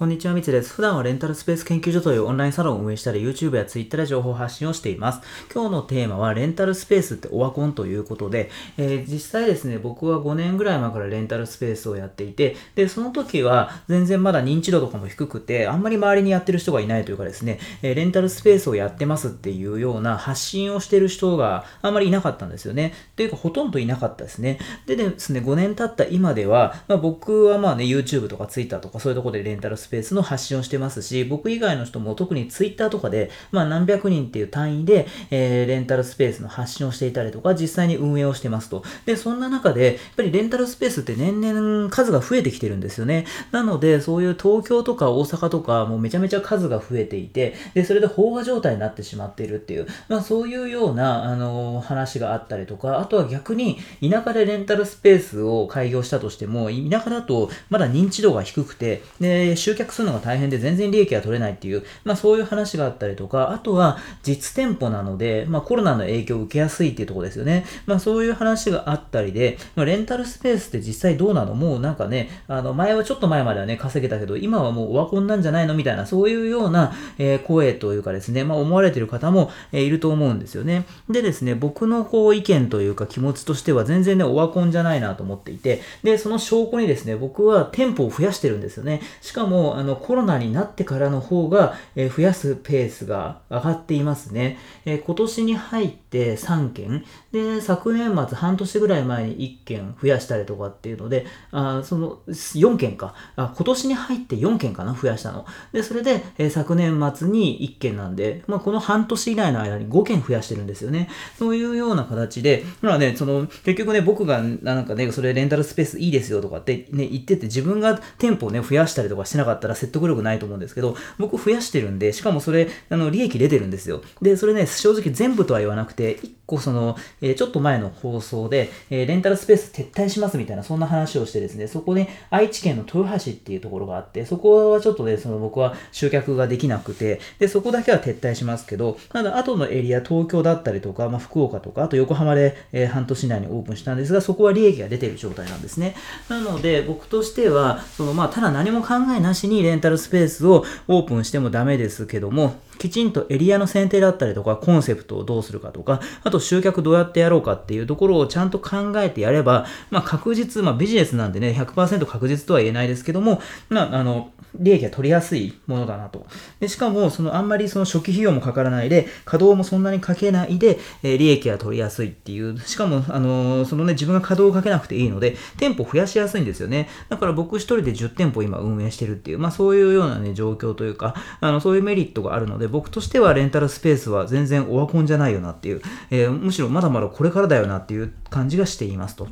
こんにちは、みつです。普段はレンタルスペース研究所というオンラインサロンを運営したり、YouTube や Twitter で情報発信をしています。今日のテーマは、レンタルスペースってオワコンということで、えー、実際ですね、僕は5年ぐらい前からレンタルスペースをやっていて、で、その時は全然まだ認知度とかも低くて、あんまり周りにやってる人がいないというかですね、えー、レンタルスペースをやってますっていうような発信をしてる人があんまりいなかったんですよね。というか、ほとんどいなかったですね。でですね、5年経った今では、まあ、僕はまあね、YouTube とか Twitter とかそういうところでレンタルスペースペースの発信をしてますし、僕以外の人も特にツイッターとかで、まあ何百人っていう単位で、えー、レンタルスペースの発信をしていたりとか、実際に運営をしてますと。で、そんな中で、やっぱりレンタルスペースって年々数が増えてきてるんですよね。なので、そういう東京とか大阪とか、もうめちゃめちゃ数が増えていて、で、それで飽和状態になってしまっているっていう、まあそういうような、あのー、話があったりとか、あとは逆に、田舎でレンタルスペースを開業したとしても、田舎だとまだ認知度が低くて、で、集客するのが大変で全然利益が取れないっていう、まあそういう話があったりとか、あとは実店舗なので、まあコロナの影響を受けやすいっていうところですよね。まあそういう話があったりで、まあ、レンタルスペースって実際どうなの？もうなんかね、あの前はちょっと前まではね、稼げたけど、今はもうオワコンなんじゃないの？みたいな、そういうような、え、声というかですね、まあ思われてる方も、え、いると思うんですよね。でですね、僕のこう意見というか気持ちとしては全然ね、オワコンじゃないなと思っていて、で、その証拠にですね、僕は店舗を増やしてるんですよね。しかも、あの、コロナになってからの方が、え増やすペースが上がっていますね。え今年に入って3件、で、昨年末半年ぐらい前に1件増やしたりとかっていうので、あその4件かあ、今年に入って4件かな、増やしたの。で、それで、え昨年末に1件なんで、まあ、この半年以内の間に5件増やしてるんですよね。そういうような形で、まあね、その、結局ね、僕がなんかね、それレンタルスペースいいですよとかってね、言ってて、自分が店舗をね、増やしたりとかしてなかったら説得力ないと思うんですけど、僕増やしてるんで、しかもそれ、あの、利益出てるんですよ。で、それね、正直全部とは言わなくて、1個その、え、ちょっと前の放送で、え、レンタルスペース撤退しますみたいな、そんな話をしてですね、そこで、愛知県の豊橋っていうところがあって、そこはちょっとね、その僕は集客ができなくて、で、そこだけは撤退しますけど、ただ、後のエリア、東京だったりとか、まあ、福岡とか、あと横浜で、え、半年内にオープンしたんですが、そこは利益が出てる状態なんですね。なので、僕としては、その、まあ、ただ何も考えなしにレンタルスペースをオープンしてもダメですけども、きちんとエリアの選定だったりとか、コンセプトをどうするかとか、あと集客どうやってやろうかっていうところをちゃんと考えてやれば、まあ確実、まあビジネスなんでね、100%確実とは言えないですけども、まああの、利益が取りやすいものだなと。でしかも、そのあんまりその初期費用もかからないで、稼働もそんなにかけないで、えー、利益が取りやすいっていう、しかも、あのー、そのね、自分が稼働をかけなくていいので、店舗増やしやすいんですよね。だから僕一人で10店舗今運営してるっていう、まあそういうようなね、状況というか、あの、そういうメリットがあるので、僕としてはレンタルスペースは全然オワコンじゃないよなっていう、えー、むしろまだまだこれからだよなっていう感じがしていますと。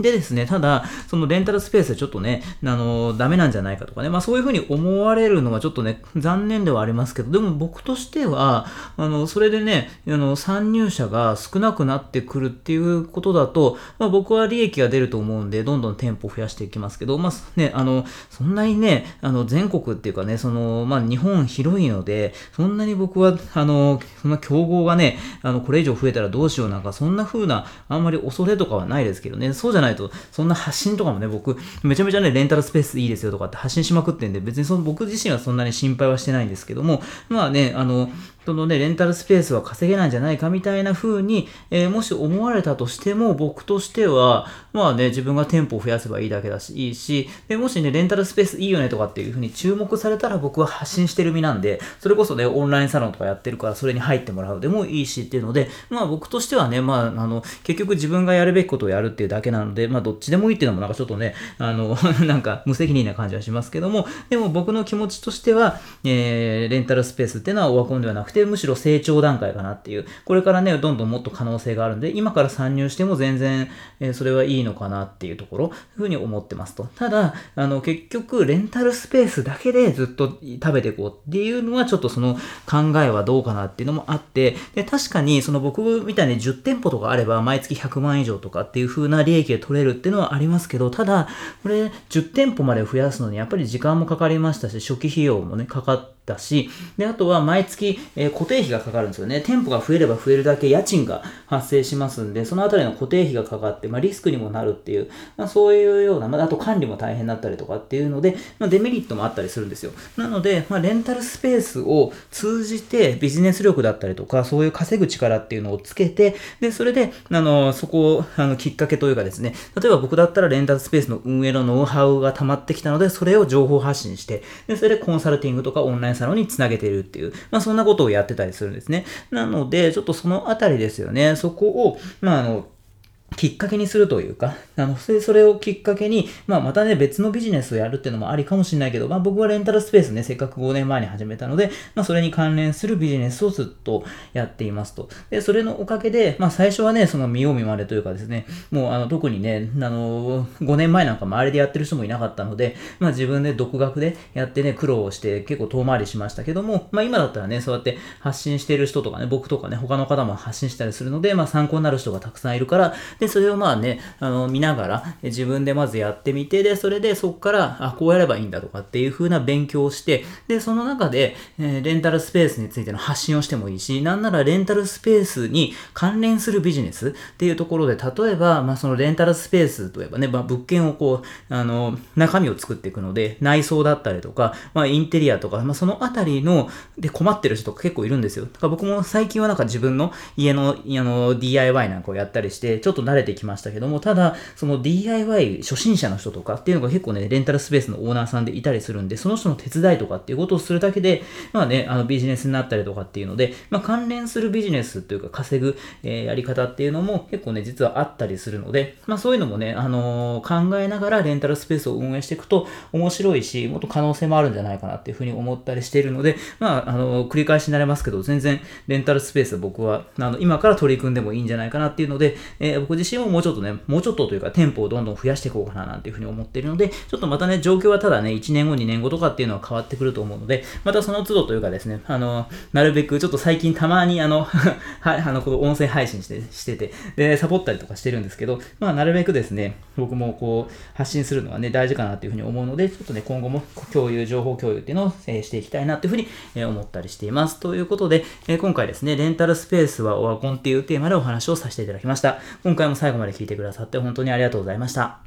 でですね、ただ、そのレンタルスペースでちょっとね、あの、ダメなんじゃないかとかね、まあそういうふうに思われるのはちょっとね、残念ではありますけど、でも僕としては、あの、それでね、あの、参入者が少なくなってくるっていうことだと、まあ僕は利益が出ると思うんで、どんどん店舗増やしていきますけど、まあね、あの、そんなにね、あの、全国っていうかね、その、まあ日本広いので、そんなに僕は、あの、そんな競合がね、あの、これ以上増えたらどうしようなんか、そんな風な、あんまり恐れとかはないですけどね、そうじゃないないと、そんな発信とかもね、僕、めちゃめちゃね、レンタルスペースいいですよとかって発信しまくってんで、別にその僕自身はそんなに心配はしてないんですけども、まあね、あの、そのね、レンタルスペースは稼げないんじゃないかみたいな風に、えー、もし思われたとしても、僕としては、まあね、自分が店舗を増やせばいいだけだし、いいし、でもしね、レンタルスペースいいよねとかっていう風に注目されたら僕は発信してる身なんで、それこそね、オンラインサロンとかやってるから、それに入ってもらうでもいいしっていうので、まあ僕としてはね、まあ、あの、結局自分がやるべきことをやるっていうだけなので、まあどっちでもいいっていうのもなんかちょっとね、あの、なんか無責任な感じはしますけども、でも僕の気持ちとしては、えー、レンタルスペースっていうのはオワコンではなくて、むしろ成長段階かなっていう、これからね、どんどんもっと可能性があるんで、今から参入しても全然、えー、それはいいのかなっていうところ、ふうに思ってますと。ただ、あの、結局、レンタルスペースだけでずっと食べていこうっていうのは、ちょっとその考えはどうかなっていうのもあって、で、確かに、その僕みたいに10店舗とかあれば、毎月100万以上とかっていう風な利益が取れるっていうのはありますけど、ただ、これ、10店舗まで増やすのに、やっぱり時間もかかりましたし、初期費用もね、かかって、だし、で、あとは毎月、えー、固定費がかかるんですよね。店舗が増えれば増えるだけ家賃が発生しますんで、そのあたりの固定費がかかって、まあ、リスクにもなるっていう、まあ、そういうような、まあ、あと管理も大変だったりとかっていうので、まあ、デメリットもあったりするんですよ。なので、まあ、レンタルスペースを通じてビジネス力だったりとか、そういう稼ぐ力っていうのをつけて、で、それで、あの、そこを、あの、きっかけというかですね、例えば僕だったらレンタルスペースの運営のノウハウが溜まってきたので、それを情報発信して、で、それでコンサルティングとかオンラインサロンにつなげているっていう、まあ、そんなことをやってたりするんですね。なので、ちょっとそのあたりですよね。そこを、まあ、あの、きっかけにするというか、あの、それをきっかけに、まあ、またね、別のビジネスをやるっていうのもありかもしれないけど、まあ、僕はレンタルスペースね、せっかく5年前に始めたので、まあ、それに関連するビジネスをずっとやっていますと。で、それのおかげで、まあ、最初はね、その見よう見まねというかですね、もう、あの、特にね、あの、5年前なんか周りでやってる人もいなかったので、まあ、自分で独学でやってね、苦労をして結構遠回りしましたけども、まあ、今だったらね、そうやって発信してる人とかね、僕とかね、他の方も発信したりするので、まあ、参考になる人がたくさんいるから、で、でそれをまあね、あの、見ながら、自分でまずやってみて、で、それでそこから、あ、こうやればいいんだとかっていう風な勉強をして、で、その中で、えー、レンタルスペースについての発信をしてもいいし、なんならレンタルスペースに関連するビジネスっていうところで、例えば、まあ、そのレンタルスペースといえばね、まあ、物件をこう、あの、中身を作っていくので、内装だったりとか、まあ、インテリアとか、まあ、そのあたりの、で困ってる人とか結構いるんですよ。だから僕も最近はなんか自分の家の、あの、DIY なんかをやったりして、ちょっと慣れてきましたけども、ただ、その DIY 初心者の人とかっていうのが結構ね、レンタルスペースのオーナーさんでいたりするんで、その人の手伝いとかっていうことをするだけで、まあね、あのビジネスになったりとかっていうので、まあ関連するビジネスっていうか稼ぐ、えー、やり方っていうのも結構ね、実はあったりするので、まあそういうのもね、あのー、考えながらレンタルスペースを運営していくと面白いし、もっと可能性もあるんじゃないかなっていうふうに思ったりしているので、まあ、あのー、繰り返しになりますけど、全然レンタルスペース僕は、あの、今から取り組んでもいいんじゃないかなっていうので、え僕自身ももうちょっとね、もうちょっとというか店舗をどんどん増やしていこうかななんていうふうに思っているので、ちょっとまたね、状況はただね、1年後、2年後とかっていうのは変わってくると思うので、またその都度というかですね、あの、なるべくちょっと最近たまにあの、はい、あの、この音声配信して、してて、で、サボったりとかしてるんですけど、まあ、なるべくですね、僕もこう、発信するのがね、大事かなっていうふうに思うので、ちょっとね、今後も共有、情報共有っていうのを、えしていきたいなっていうふうに、え思ったりしています。ということで、え今回ですね、レンタルスペースはオワコンっていうテーマでお話をさせていただきました。今回も最後まで聞いてくださって本当にありがとうございました。